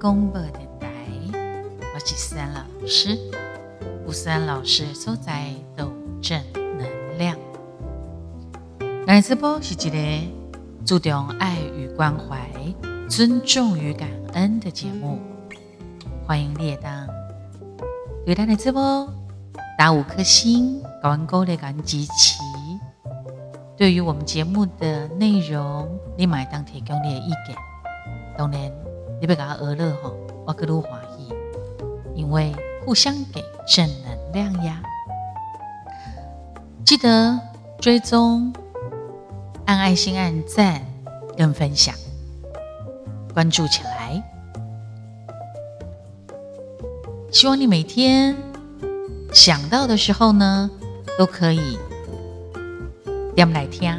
广播电台，我是思安老师。吴思安老师所在都正能量。来直播是一个注重爱与关怀、尊重与感恩的节目，欢迎列当对咱的直播打五颗星，搞完勾的感恩集齐。对于我们节目的内容，你买当提供你的意见，当然你别给他娱乐哈，我更多欢喜，因为互相给正能量呀。记得追踪、按爱心、按赞跟分享，关注起来。希望你每天想到的时候呢，都可以。点来听，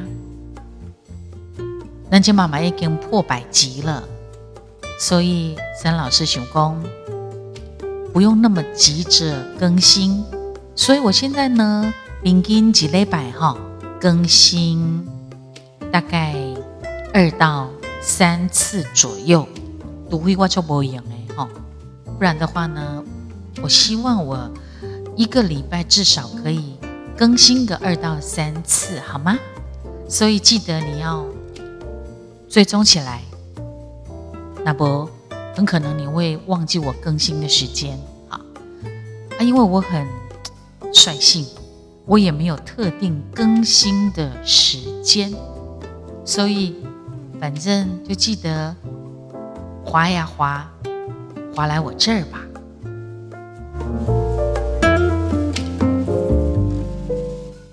人家妈妈已经破百集了，所以沈老师想讲不用那么急着更新，所以我现在呢，平均几礼拜哈更新大概二到三次左右，除非我就不用哎哈，不然的话呢，我希望我一个礼拜至少可以。更新个二到三次好吗？所以记得你要追踪起来，那不很可能你会忘记我更新的时间啊啊！因为我很率性，我也没有特定更新的时间，所以反正就记得滑呀滑，滑来我这儿吧。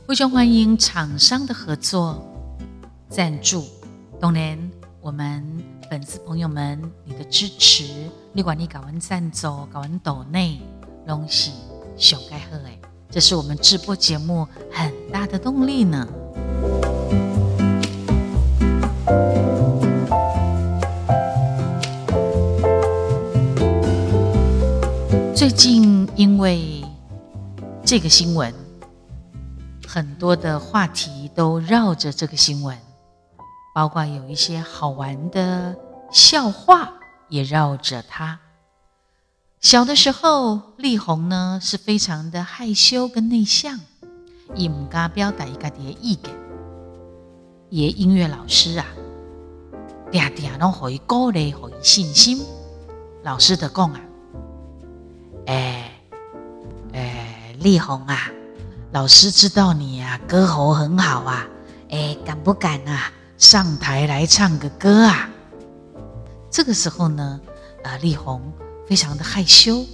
非常欢迎厂商的合作赞助，当然我们粉丝朋友们你的支持，你管你搞完赞助、搞完抖内，东西小该喝哎，这是我们直播节目很大的动力呢。最近因为这个新闻。很多的话题都绕着这个新闻，包括有一些好玩的笑话也绕着他。小的时候，丽红呢是非常的害羞跟内向，也唔敢表达一个的意见。也音乐老师啊，嗲嗲拢可以鼓励，可以信心。老师的讲啊，哎哎，丽红啊。老师知道你啊，歌喉很好啊，哎，敢不敢啊，上台来唱个歌啊？这个时候呢，啊，丽红非常的害羞，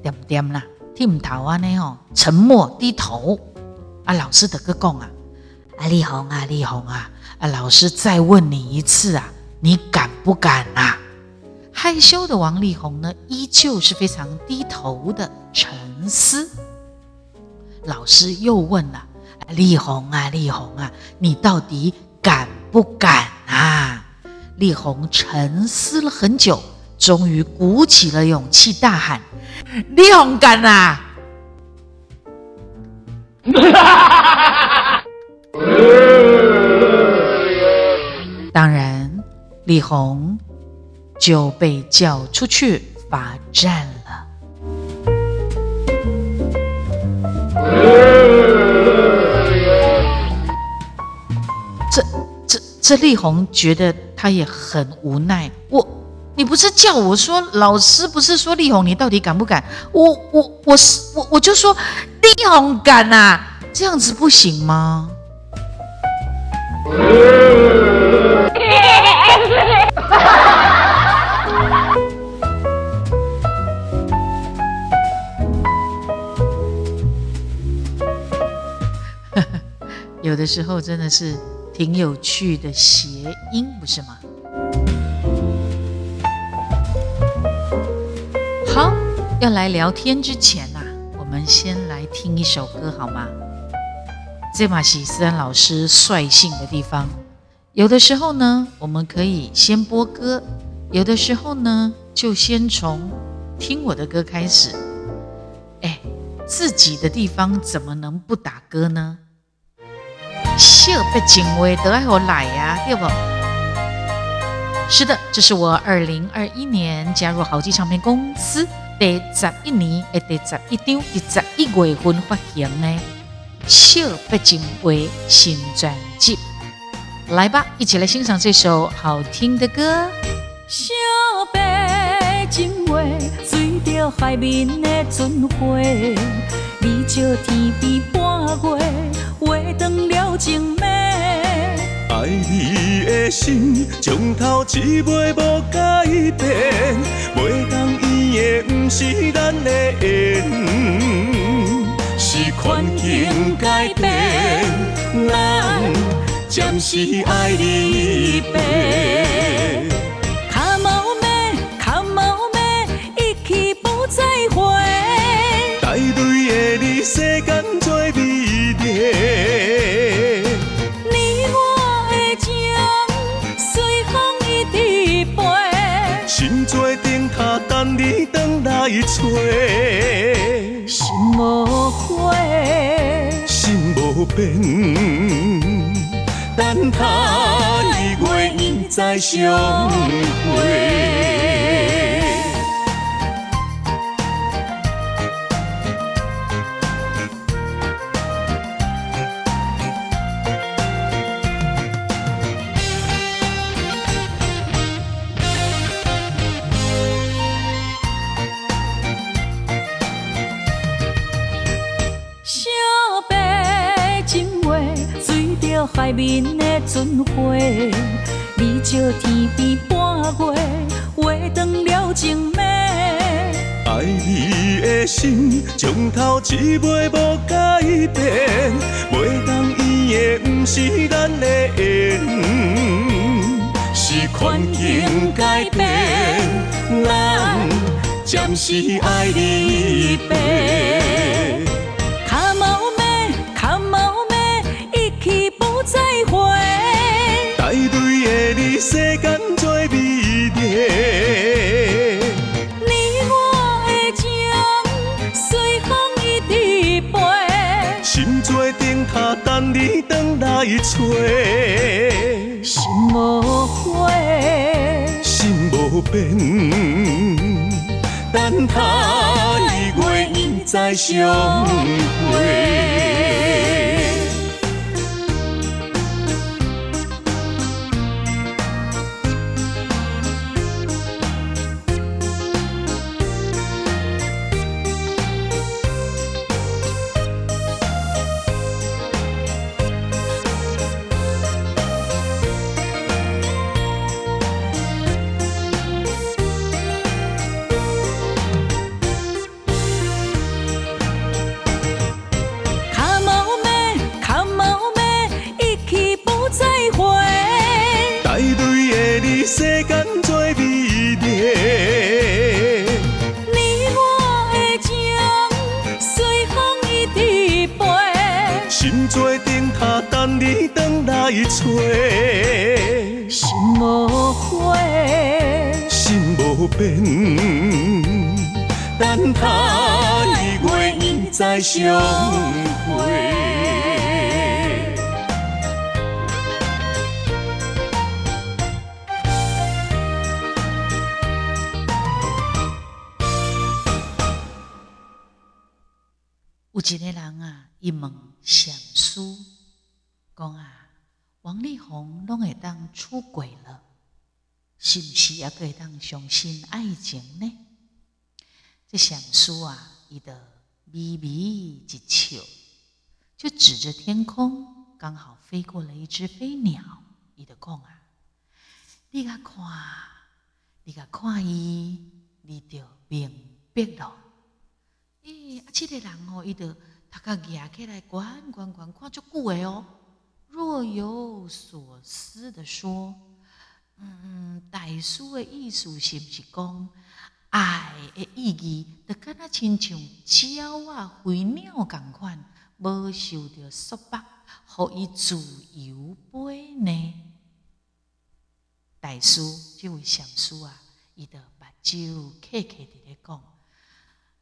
点点啦，听唔头啊呢哦，沉默低头。啊，老师的歌讲啊，啊，丽红啊，丽红啊，啊，老师再问你一次啊，你敢不敢啊？害羞的王力宏呢，依旧是非常低头的沉思。老师又问了：“力宏啊，力宏啊，你到底敢不敢啊？”丽红沉思了很久，终于鼓起了勇气，大喊：“丽红敢啊！” 当然，丽红就被叫出去罚站。了这这，丽红觉得他也很无奈。我，你不是叫我说，老师不是说丽红，你到底敢不敢？我我我是我我就说丽红敢呐，这样子不行吗？有的时候真的是挺有趣的谐音，不是吗？好，要来聊天之前呐，我们先来听一首歌好吗？这马喜思安老师率性的地方，有的时候呢，我们可以先播歌；有的时候呢，就先从听我的歌开始。哎，自己的地方怎么能不打歌呢？小别情话都爱好来呀，对不？是的，这是我二零二一年加入豪记唱片公司第十一年的第十一张第十一月份发行的《小北京话》新专辑。来吧，一起来欣赏这首好听的歌。小北京话，随着海面的船花，你照天边月，话断了情暝。爱你的心，从头至尾无改变，袂当圆的不是咱的缘，是环境改变，咱暂时爱离别。卡毛妹，卡毛妹，一去不再回。带对的你，世间心无悔，心无变，等他二月再相会。海面的船花，你照天边半月，话断了情暝。爱你的心，从头至尾无改变，袂当伊的不是咱的缘，是环境改变，咱暂时爱离别。世间最美丽。你我的情，随风一直飞。心做灯塔，等你回来找。心无悔，心无变，等他二月再相会。等他二月再相会。有一个人啊，伊问上师讲啊，王力宏拢会当出轨了，是不是也可以当相信爱情呢？这上师啊，伊的微微一笑，就指着天空，刚好飞过了一只飞鸟，伊就讲啊，你甲看，你甲看伊，你就明白咯。诶、啊，这个人哦，伊就头壳举起来，管管管看足久的哦，若有所思的说：“嗯，大师的意思是不是讲爱的意义，就敢若亲像鸟啊、飞鸟共款，无受到束缚，互伊自由飞呢？”大师这位上师啊，伊就目睭客客伫咧讲：“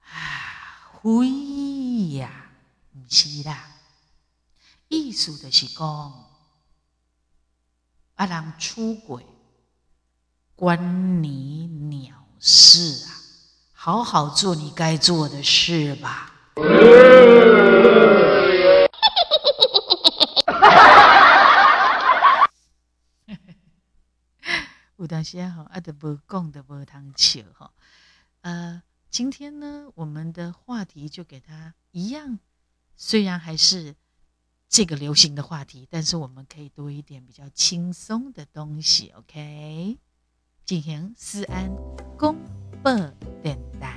啊。”飞呀，毋是啦，意思就是讲，啊人出轨，关你鸟事啊！好好做你该做的事吧。有当时啊，啊，都无讲的无通笑哈。呃，今天呢，我们的话题就给他一样，虽然还是这个流行的话题，但是我们可以多一点比较轻松的东西，OK？进行思安公播电台。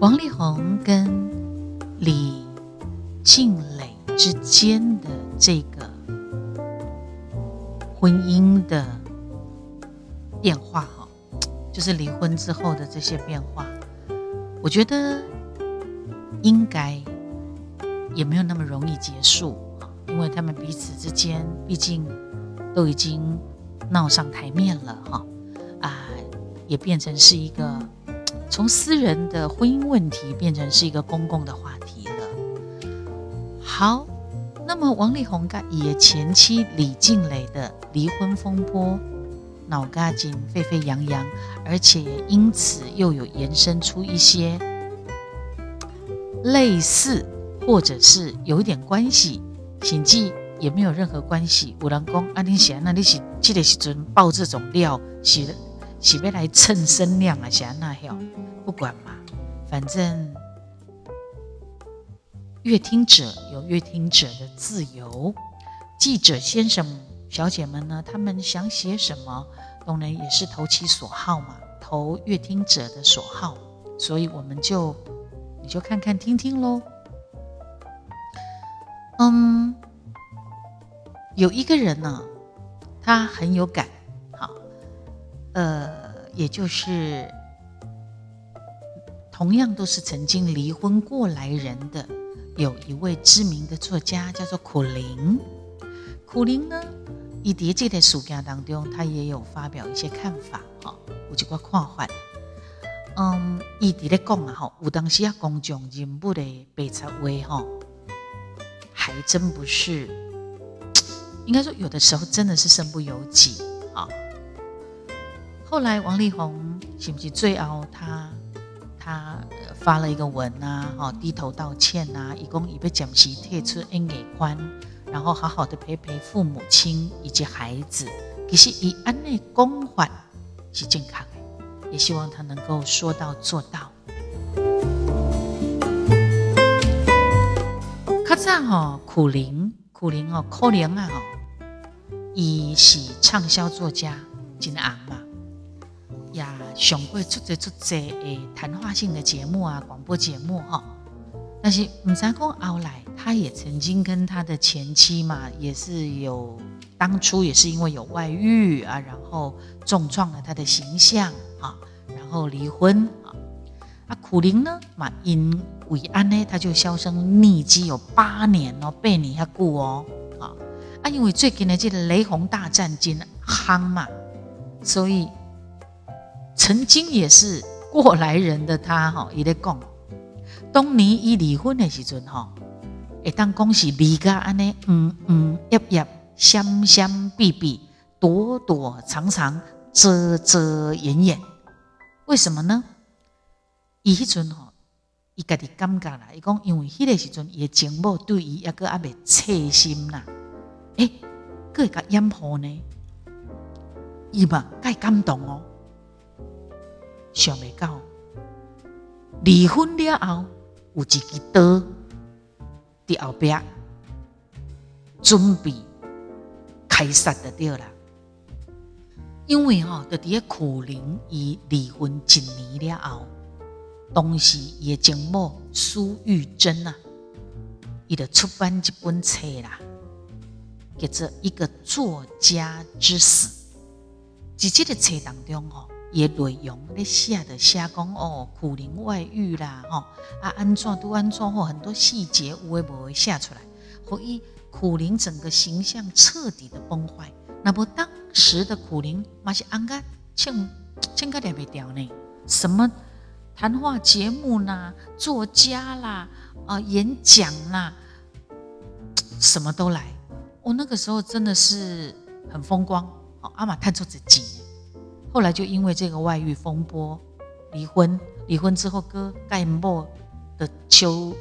王力宏跟李静蕾之间的这个婚姻是离婚之后的这些变化，我觉得应该也没有那么容易结束，因为他们彼此之间毕竟都已经闹上台面了，哈，啊，也变成是一个。从私人的婚姻问题变成是一个公共的话题了。好，那么王力宏跟也前妻李静蕾的离婚风波，脑嘎筋沸沸扬扬，而且因此又有延伸出一些类似或者是有一点关系，显记也没有任何关系。五郎公阿丁贤，那你是记得时阵爆这种料是？是要来蹭声量啊？想那样，不管嘛，反正乐听者有乐听者的自由。记者先生、小姐们呢，他们想写什么，当然也是投其所好嘛，投乐听者的所好。所以我们就你就看看听听喽。嗯，有一个人呢，他很有感。好呃，也就是同样都是曾经离婚过来人的，有一位知名的作家叫做苦灵。苦灵呢，以迭这个暑假当中，他也有发表一些看法哈，我就个看法。嗯，伊伫咧讲啊哈，有当时啊公众人物的白茶话哈，还真不是，应该说有的时候真的是身不由己啊。后来王力宏是不是最后他他发了一个文呐，哈，低头道歉呐，一共已被暂时退出恩给宽，然后好好的陪陪父母亲以及孩子，其实以安内公缓是健康的，也希望他能够说到做到。卡赞哈苦灵苦灵哦，可怜啊哈，以是畅销作家金昂嘛。也上过出这出这诶谈话性的节目啊，广播节目哈。但是唔知讲后来，他也曾经跟他的前妻嘛，也是有当初也是因为有外遇啊，然后重创了他的形象啊，然后离婚啊。啊，苦灵呢嘛，因为安呢，他就销声匿迹有八年哦，被你遐久哦啊。啊，因为最近的这个雷洪大战金夯嘛，所以。曾经也是过来人的他哈，伊咧讲，当年伊离婚的时阵哈，会当讲是离家安尼，嗯嗯，一一相相避避，躲躲藏藏，遮遮掩掩。为什么呢？伊迄阵吼，伊家己感觉啦，伊讲因为迄个时阵伊的情某对伊抑个还未切心啦，诶，佫会甲掩护呢，伊嘛介感动哦。想未到，离婚了后有一支刀伫后壁，准备开杀的掉了。因为吼，就伫咧苦灵伊离婚一年了后，当时伊的情某苏玉珍啊，伊就出版一本册啦，叫做《一个作家之死》。在这个册当中吼。也内容咧写的写讲哦，苦灵外遇啦，吼啊安怎都安怎吼，很多细节有诶无会写出来，所以苦灵整个形象彻底的崩坏。那么当时的苦灵嘛是安干欠欠个点袂掉呢，什么谈话节目啦、作家啦、啊演讲啦，什么都来。我那个时候真的是很风光，哦，阿玛探出自己。后来就因为这个外遇风波离婚，离婚之后哥盖莫的秋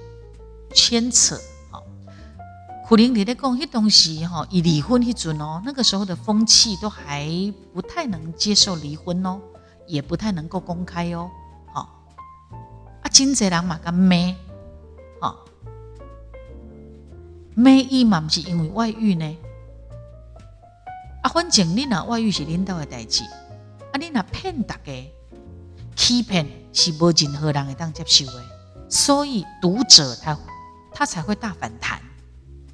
牵扯。苦灵你在讲迄东西哈，以离婚迄阵哦，那个时候的风气都还不太能接受离婚哦，也不太能够公开哦，好啊，真济人嘛，干咩，好咩伊嘛，不是因为外遇呢，啊，反正你那外遇是领导的代志，啊，你那骗大家，欺骗是无任何人会当接受的，所以读者他他才会大反弹。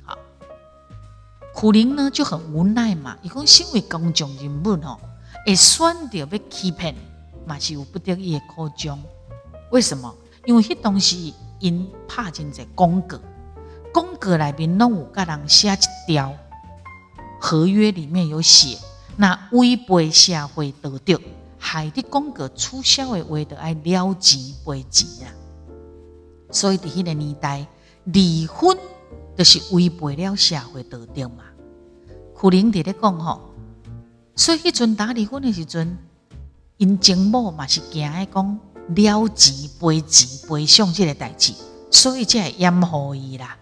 好苦灵呢就很无奈嘛，伊讲身为公众人物吼，会选择要欺骗，嘛是有不得已的苦衷。为什么？因为迄东西因拍进在公告，公告内面拢有甲人写一条合约，里面有写，那违背社会道德，害得公告促销的话，就爱了钱赔钱啊。所以伫迄个年代，离婚。就是违背了社会道德嘛。苦灵伫咧讲吼，所以迄阵打离婚的时阵，因情某嘛是惊诶讲了钱赔钱赔偿这个代志，所以才会掩护伊啦。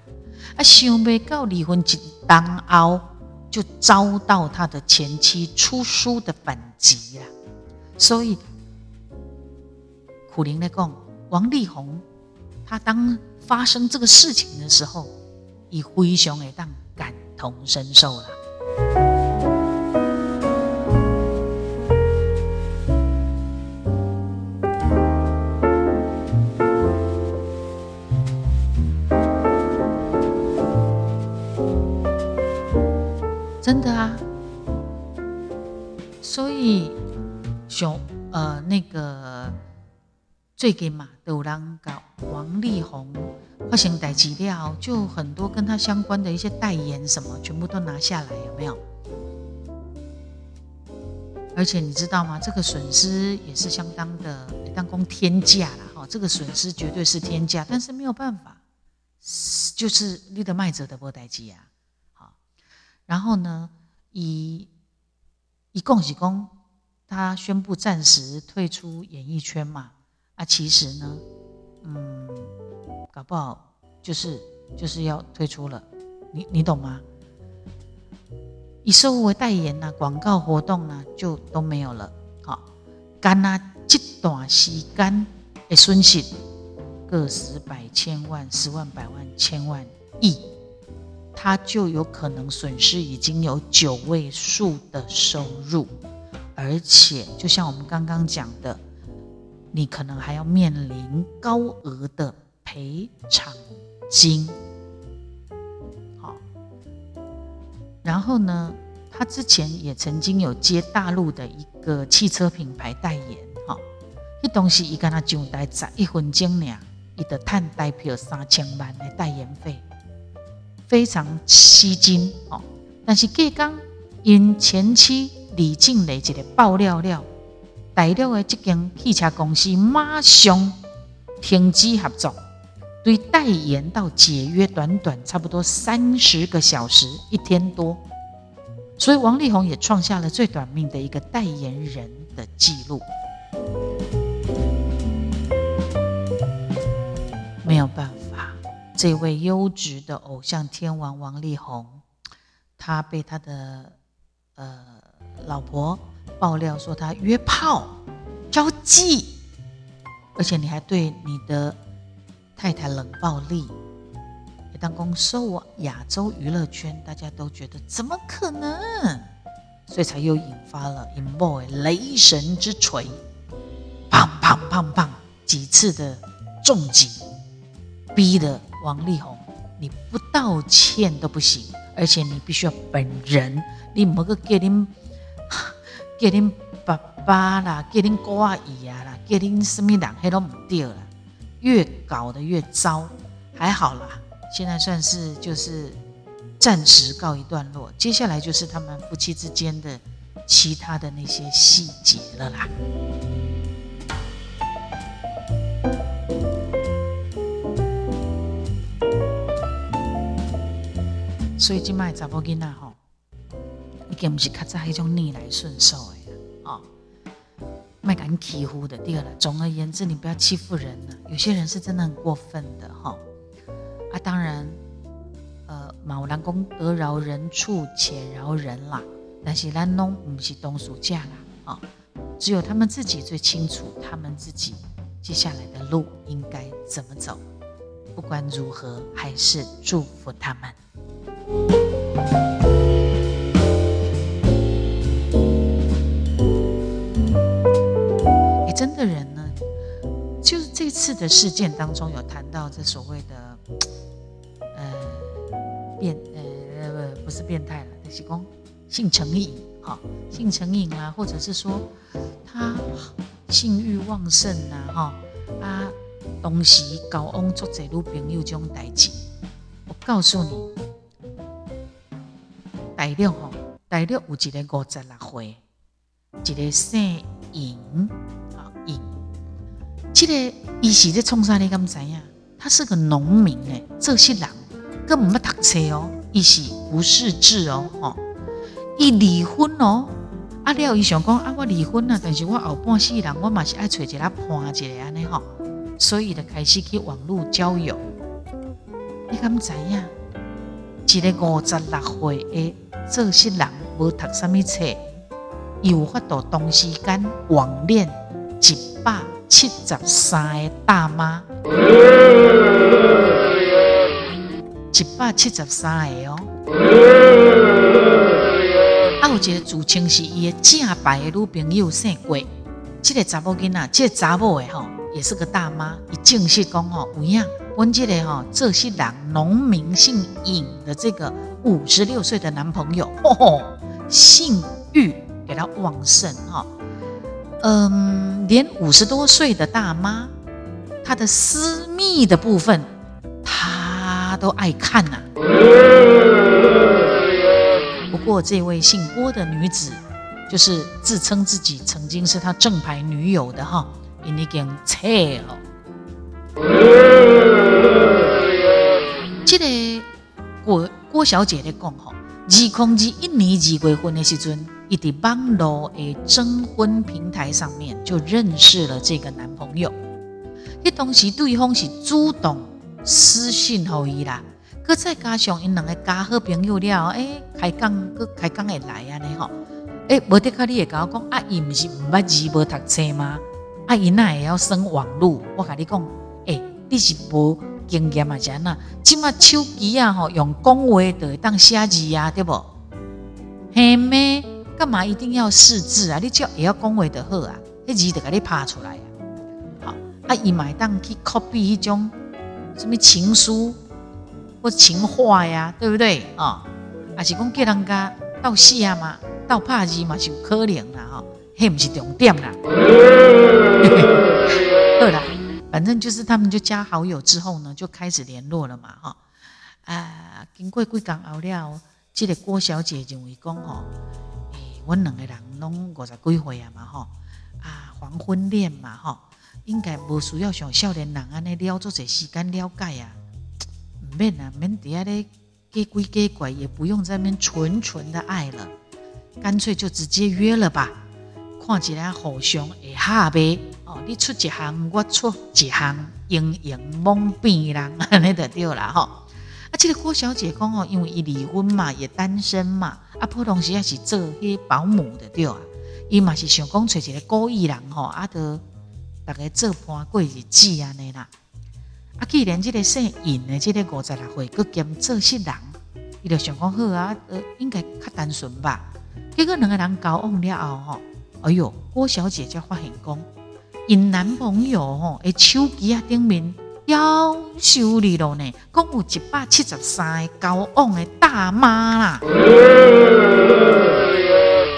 啊，想袂到离婚一当后，就遭到他的前妻出书的反击啊。所以苦灵在讲，王力宏他当发生这个事情的时候。以灰熊来当感同身受了，真的啊，所以熊呃那个最近嘛，有人搞王力宏。发生代志了，就很多跟他相关的一些代言什么，全部都拿下来，有没有？而且你知道吗？这个损失也是相当的，当工天价了哈。这个损失绝对是天价，但是没有办法，就是你的卖者的波代机啊。然后呢，以以恭喜公，他宣布暂时退出演艺圈嘛。啊，其实呢，嗯。搞不好就是就是要退出了，你你懂吗？以售物为代言呐，广告活动呢就都没有了。好，干那这段时间的损失，个十百千万、十万百万、千万亿，他就有可能损失已经有九位数的收入，而且就像我们刚刚讲的，你可能还要面临高额的。赔偿金，好，然后呢，他之前也曾经有接大陆的一个汽车品牌代言，哈，一东西一跟他就代十一分钟呢，伊的碳代票三千万的代言费，非常吸睛哦。但是隔刚因前妻李静蕾这个爆料了，大陆的这间汽车公司马上停止合作。对代言到解约，短短差不多三十个小时，一天多，所以王力宏也创下了最短命的一个代言人的记录。没有办法，这位优质的偶像天王王力宏，他被他的呃老婆爆料说他约炮、交际，而且你还对你的。太太冷暴力，当公受亚洲娱乐圈，大家都觉得怎么可能？所以才又引发了 In Boy 雷神之锤，砰砰砰砰几次的重击，逼得王力宏你不道歉都不行，而且你必须要本人，你某个给恁 给恁爸爸啦，给恁姑阿姨啊啦，给恁什么人，迄都唔对了。越搞得越糟，还好啦，现在算是就是暂时告一段落。接下来就是他们夫妻之间的其他的那些细节了啦。所以今麦查某囡仔吼，已经不是较早迄种逆来顺受的啊，哦，麦敢欺负的。第二了，总而言之，你不要欺负人了。有些人是真的很过分的哈。啊，当然，呃，有人讲得饶人处且饶人啦，但是咱拢不是东暑假啦啊，只有他们自己最清楚，他们自己接下来的路应该怎么走。不管如何，还是祝福他们。真的人呢，就是这次的事件当中有谈到这所谓的呃变呃不不是变态了，那是讲性成瘾哈，性成瘾啊，或者是说他性欲旺盛啊哈啊，同时交往做这女朋友这种代志，我告诉你。大陆吼，大陆有一个五十六岁，一个姓尹啊尹，这个伊是咧创啥？你敢知影？他是个农民诶，这些人根本不读册哦，伊是不识字哦，吼，伊离婚哦，啊了伊想讲啊，我离婚了，但是我后半世人我嘛是爱找一个伴一个安尼吼，所以就开始去网络交友。你敢知影？一个五十六岁的。这些人无读什么册，有法度同时间网恋一百七十三个大妈，一百七十三个哦。啊，有一个自称是伊的正牌的女朋友姓郭，这个查某囡仔，这个查某的吼，也是个大妈。伊正式讲吼，有影，阮这个吼，这些人农民姓尹的这个。五十六岁的男朋友，哦，性欲给他旺盛哈，嗯，连五十多岁的大妈，她的私密的部分，他都爱看呐。不过这位姓郭的女子，就是自称自己曾经是他正牌女友的哈，已经撤了。这个郭。郭小姐咧讲吼，二零二一年二月份的时阵，伊伫网络的征婚平台上面就认识了这个男朋友。迄当时对方是主动私信互伊啦，搁再加上因两个加好朋友了，诶，开讲搁开讲会来安尼吼，诶，无得卡你会甲我讲，啊，伊毋是毋捌字无读册吗？啊，伊那会晓耍网络？我甲你讲，诶，你是无？经验啊，是安那？即马手机啊，吼，用讲话就会当写字啊，对不？嘿咩？干嘛一定要识字啊？你只要会晓讲话就好啊，迄字就甲你拍出来啊。好，啊，伊买当去 copy 迄种什么情书或情话呀，对不对啊？还是讲叫人家斗写嘛，斗拍字嘛，是有可能啦，吼，迄毋是重点啦。好啦。反正就是他们就加好友之后呢，就开始联络了嘛，哈，啊，经过几工后了，这个郭小姐认为讲吼，诶，阮两个人拢五十几岁啊嘛，吼，啊，黄昏恋嘛，吼，应该无需要像少年人安尼了做些时间了解啊，唔免啊，免底下咧假鬼假怪，也不用在那边纯纯的爱了，干脆就直接约了吧，看起来互相会合呗。哦，你出一项，我出一项，营营蒙蔽人，安尼就对啦吼。啊，这个郭小姐讲哦，因为伊离婚嘛，也单身嘛，啊，普通时也是做迄保姆的对啊。伊嘛是想讲找一个故意人吼，啊，得大家做伴过日子安尼啦。啊，既然这个姓尹的这个五十六岁，佮兼做些人，伊就想讲好啊，呃，应该较单纯吧。结果两个人交往了后吼，哎哟，郭小姐才发现讲。因男朋友吼，诶，手机啊顶面要修理了呢，共有一百七十三个交往的大妈啦。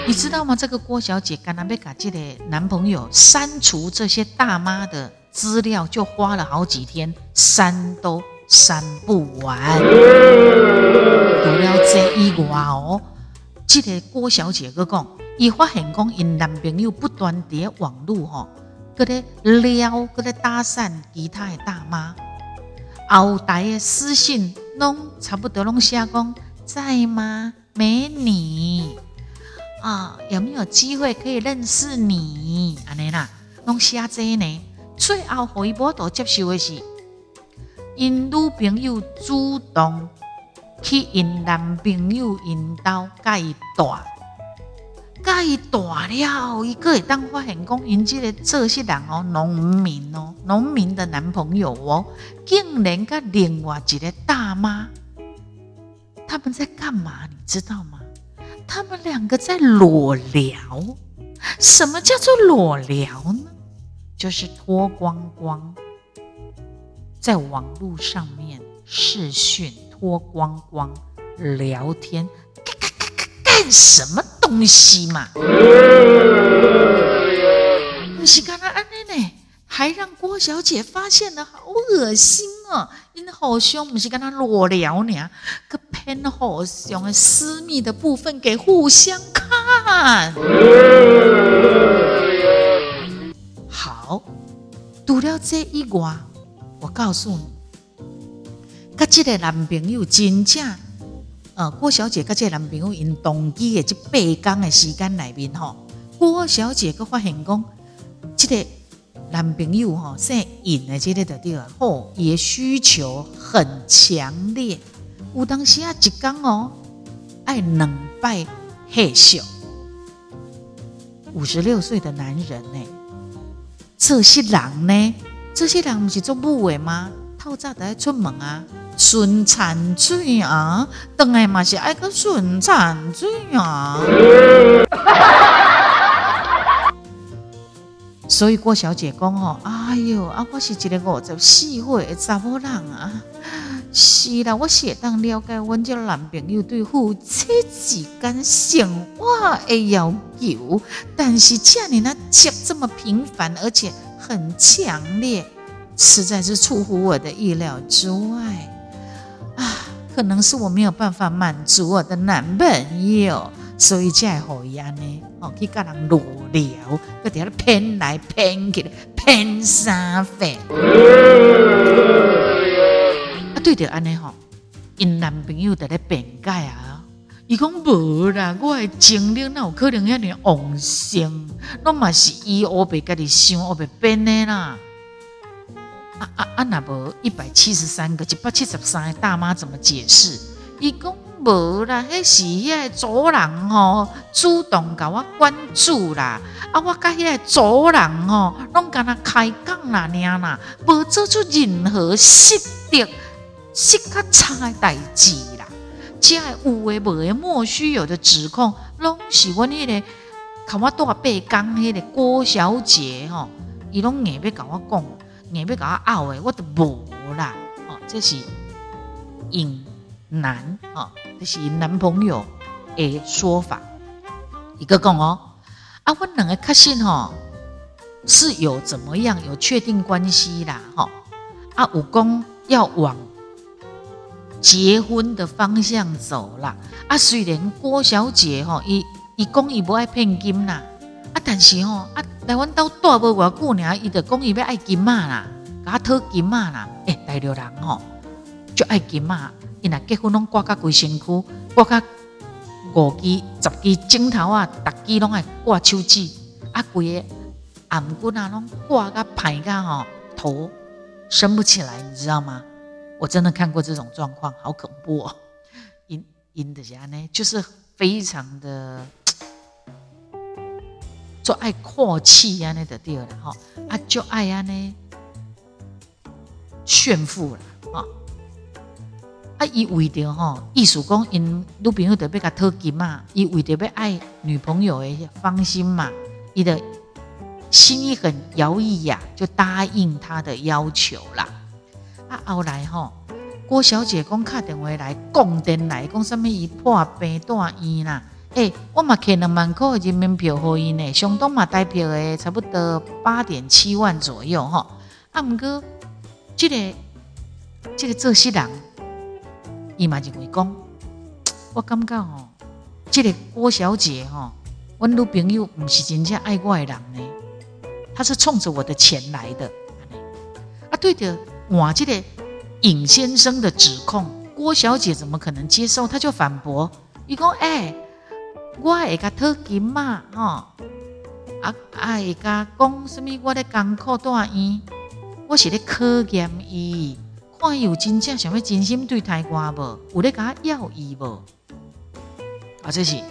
你知道吗？这个郭小姐刚刚被把这个男朋友删除这些大妈的资料，就花了好几天，删都删不完。除了这以外哦，这个郭小姐哥讲，伊发现讲，因男朋友不断伫咧网络吼，搁咧撩，搁咧搭讪其他的大妈，后台的私信拢差不多拢写讲在吗，美女啊，有没有机会可以认识你？安尼啦，拢写这呢。最后，互伊无度接受的是，因女朋友主动去因男朋友引导甲伊大，甲伊大了，伊个会当发现讲，因即个这些人哦，农民哦，农民的男朋友哦，竟然甲另外一个大妈，他们在干嘛？你知道吗？他们两个在裸聊。什么叫做裸聊呢？就是脱光光，在网络上面视讯脱光光聊天，干干干干干什么东西嘛？不是刚刚安尼呢，还让郭小姐发现了，好恶心哦！因好凶，不是跟他裸聊呢，个偏好凶的私密的部分给互相看。好除了这一外，我告诉你，甲这个男朋友真正，呃，郭小姐甲这个男朋友因同居的这八天的时间内面吼，郭小姐佮发现讲，这个男朋友吼，说引的这个的对啊，吼，也需求很强烈，有当时啊一天哦，爱两拜嘿咻，五十六岁的男人呢。这些人呢？这些人不是做母的吗？透早就要出门啊，顺产水啊，等来嘛是爱个顺产水啊。所以郭小姐讲哦，哎哟，啊，我是一个五十四岁的查某人啊。是啦，我是当了解阮这男朋友对夫妻之间生活的要求，但是这你那切这么频繁，而且很强烈，实在是出乎我的意料之外！可能是我没有办法满足我的男朋友，所以才会伊安尼哦，去跟人裸聊，搁伫遐骗来骗去，骗啥费？对着安尼吼，因男朋友在咧辩解啊，伊讲无啦，我的精力哪有可能遐尼旺盛，拢嘛是伊乌白家己想乌白编的啦。啊啊啊！那无一百七十三个，一百七十三个大妈怎么解释？伊讲无啦，迄是迄个主人吼主动甲我关注啦，啊，我甲迄个主人吼拢甲他开讲啦，尔啦，无做出任何失德、失较差的代志啦，这有诶无诶莫须有的指控，拢是阮迄个，看我多八讲迄个郭小姐吼，伊拢硬要甲我讲，硬要甲我拗诶，我都无啦，哦，这是因男哦，这是男朋友诶说法，一个讲哦，啊，阮两个确信吼是有怎么样有确定关系啦，吼，啊，有讲要往。结婚的方向走了啊！虽然郭小姐吼，伊伊讲伊无爱骗金啦，啊，但是吼啊，台湾到大无偌久尔，伊就讲伊要爱金嘛啦，甲讨金嘛啦。诶，大陆人吼就爱金嘛，伊若结婚拢挂甲规身躯，挂甲五支、十支镜头啊，逐支拢爱挂手指，啊，规个颔骨啊拢挂甲歹甲吼，头升不起来，你知道吗？我真的看过这种状况，好恐怖哦！因因的家呢，就是非常的做爱阔气呀，那的第二了哈，啊就爱安尼炫富了啊！啊，伊为着吼，意思讲因女朋友特别甲讨金嘛，伊为着要爱女朋友的芳心嘛，伊的心意很摇曳呀，就答应他的要求啦。啊，后来吼，郭小姐讲打电话来，讲电来，讲什么伊破病住院啦？诶，我嘛开两万块的人民币给伊呢，相当嘛代表诶，差不多八点七万左右吼。啊，毋过，这个这个这些人，伊嘛认为讲，我感觉吼，这个郭小姐吼，我女朋友不是真正爱我的人呢，她是冲着我的钱来的。啊，对的，我这个尹先生的指控，郭小姐怎么可能接受？他就反驳，伊讲，哎，我会甲讨金嘛，吼，啊啊会甲讲什么？我咧艰苦大院，我是咧考验伊，看伊有真正想要真心对待我无？有咧甲要伊无？啊，这是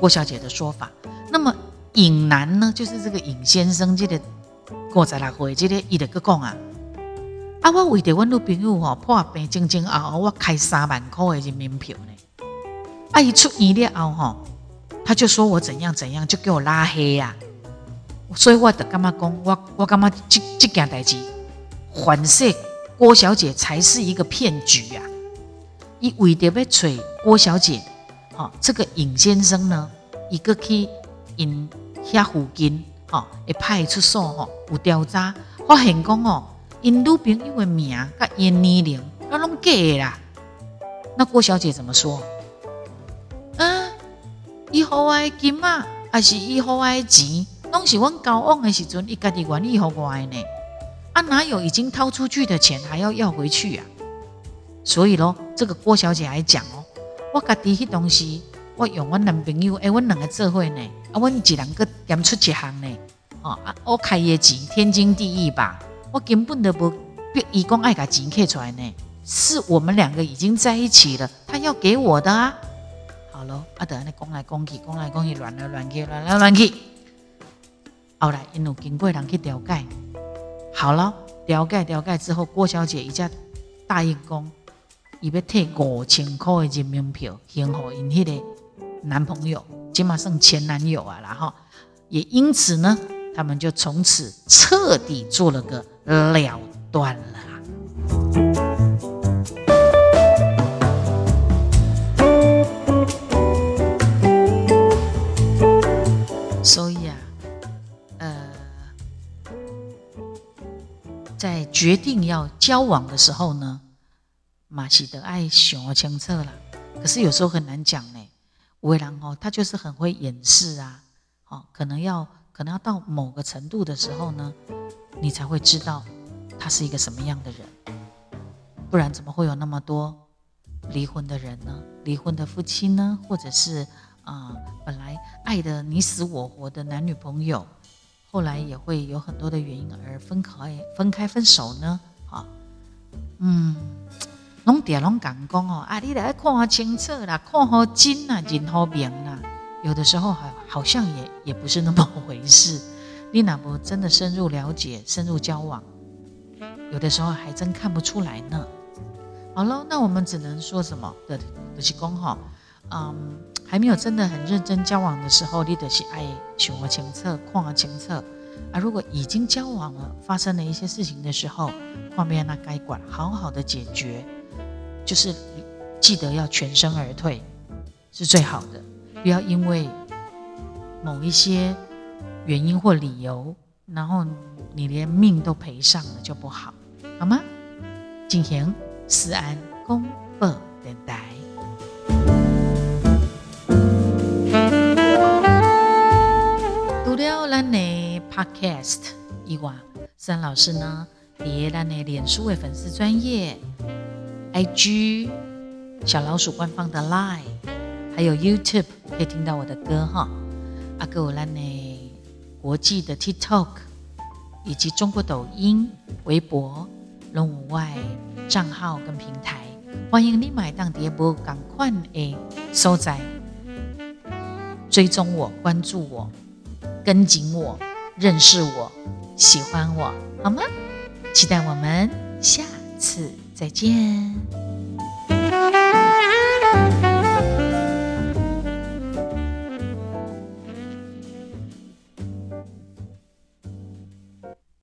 郭小姐的说法。那么尹男呢，就是这个尹先生，这个过十六岁，这个伊就个讲啊，啊，我为着阮女朋友吼破病，前前后后我开三万块的人民票呢。啊，伊出院了后吼，他就说我怎样怎样，就给我拉黑呀。所以我就感觉讲，我我感觉这这件代志，反射郭小姐才是一个骗局啊！伊为着要找郭小姐。哦，这个尹先生呢，一个去因遐附近，哦，会派出所吼有调查，发现讲哦，因女朋友的名甲因年龄，那拢假啦。那郭小姐怎么说？伊互我的金啊，还是伊互我的钱，拢是阮交往的时阵，伊家己愿意互我的呢？啊，哪有已经掏出去的钱还要要回去啊？所以咯，这个郭小姐还讲哦。我家己迄东西，我用我男朋友，诶，阮两个做伙呢，啊，阮一人个点出一项呢，哦，啊，我开业钱天经地义吧，我根本都不必伊讲爱甲钱摕出来呢，是我们两个已经在一起了，他要给我的啊，咯，啊，得安尼讲来讲去，讲来讲去，乱来乱去，乱来乱去，后来因有经过人去调解，好了，调解调解之后，郭小姐伊才答应讲。伊要退五千块的人民票，献给因迄个男朋友，起码算前男友啊，然后也因此呢，他们就从此彻底做了个了断了。在决定要交往的时候呢。马喜德爱想清楚了，可是有时候很难讲呢。为人哦，他就是很会掩饰啊，哦，可能要可能要到某个程度的时候呢，你才会知道他是一个什么样的人，不然怎么会有那么多离婚的人呢？离婚的夫妻呢？或者是啊，本来爱的你死我活的男女朋友，后来也会有很多的原因而分开、分开、分手呢？啊，嗯。拢点拢讲讲哦，啊，你来看清楚啦，看好真啦，认好明啦。有的时候好好像也也不是那么回事。你哪不真的深入了解、深入交往，有的时候还真看不出来呢。好了，那我们只能说什么的的是讲哈，嗯，还没有真的很认真交往的时候，你得是爱想清楚、看清楚。啊，如果已经交往了，发生了一些事情的时候，后面那该管，好好的解决。就是记得要全身而退，是最好的。不要因为某一些原因或理由，然后你连命都赔上了，就不好，好吗？进行思安公布等待。Podcast 以外，三老师呢，也咱的脸书的粉丝专业。I G 小老鼠官方的 Line，还有 YouTube 可以听到我的歌哈。阿哥我兰呢，国际的 TikTok 以及中国抖音、微博、龙五外账号跟平台，欢迎你买当碟播赶快诶收载，追踪我、关注我、跟紧我、认识我、喜欢我，好吗？期待我们下次。再见。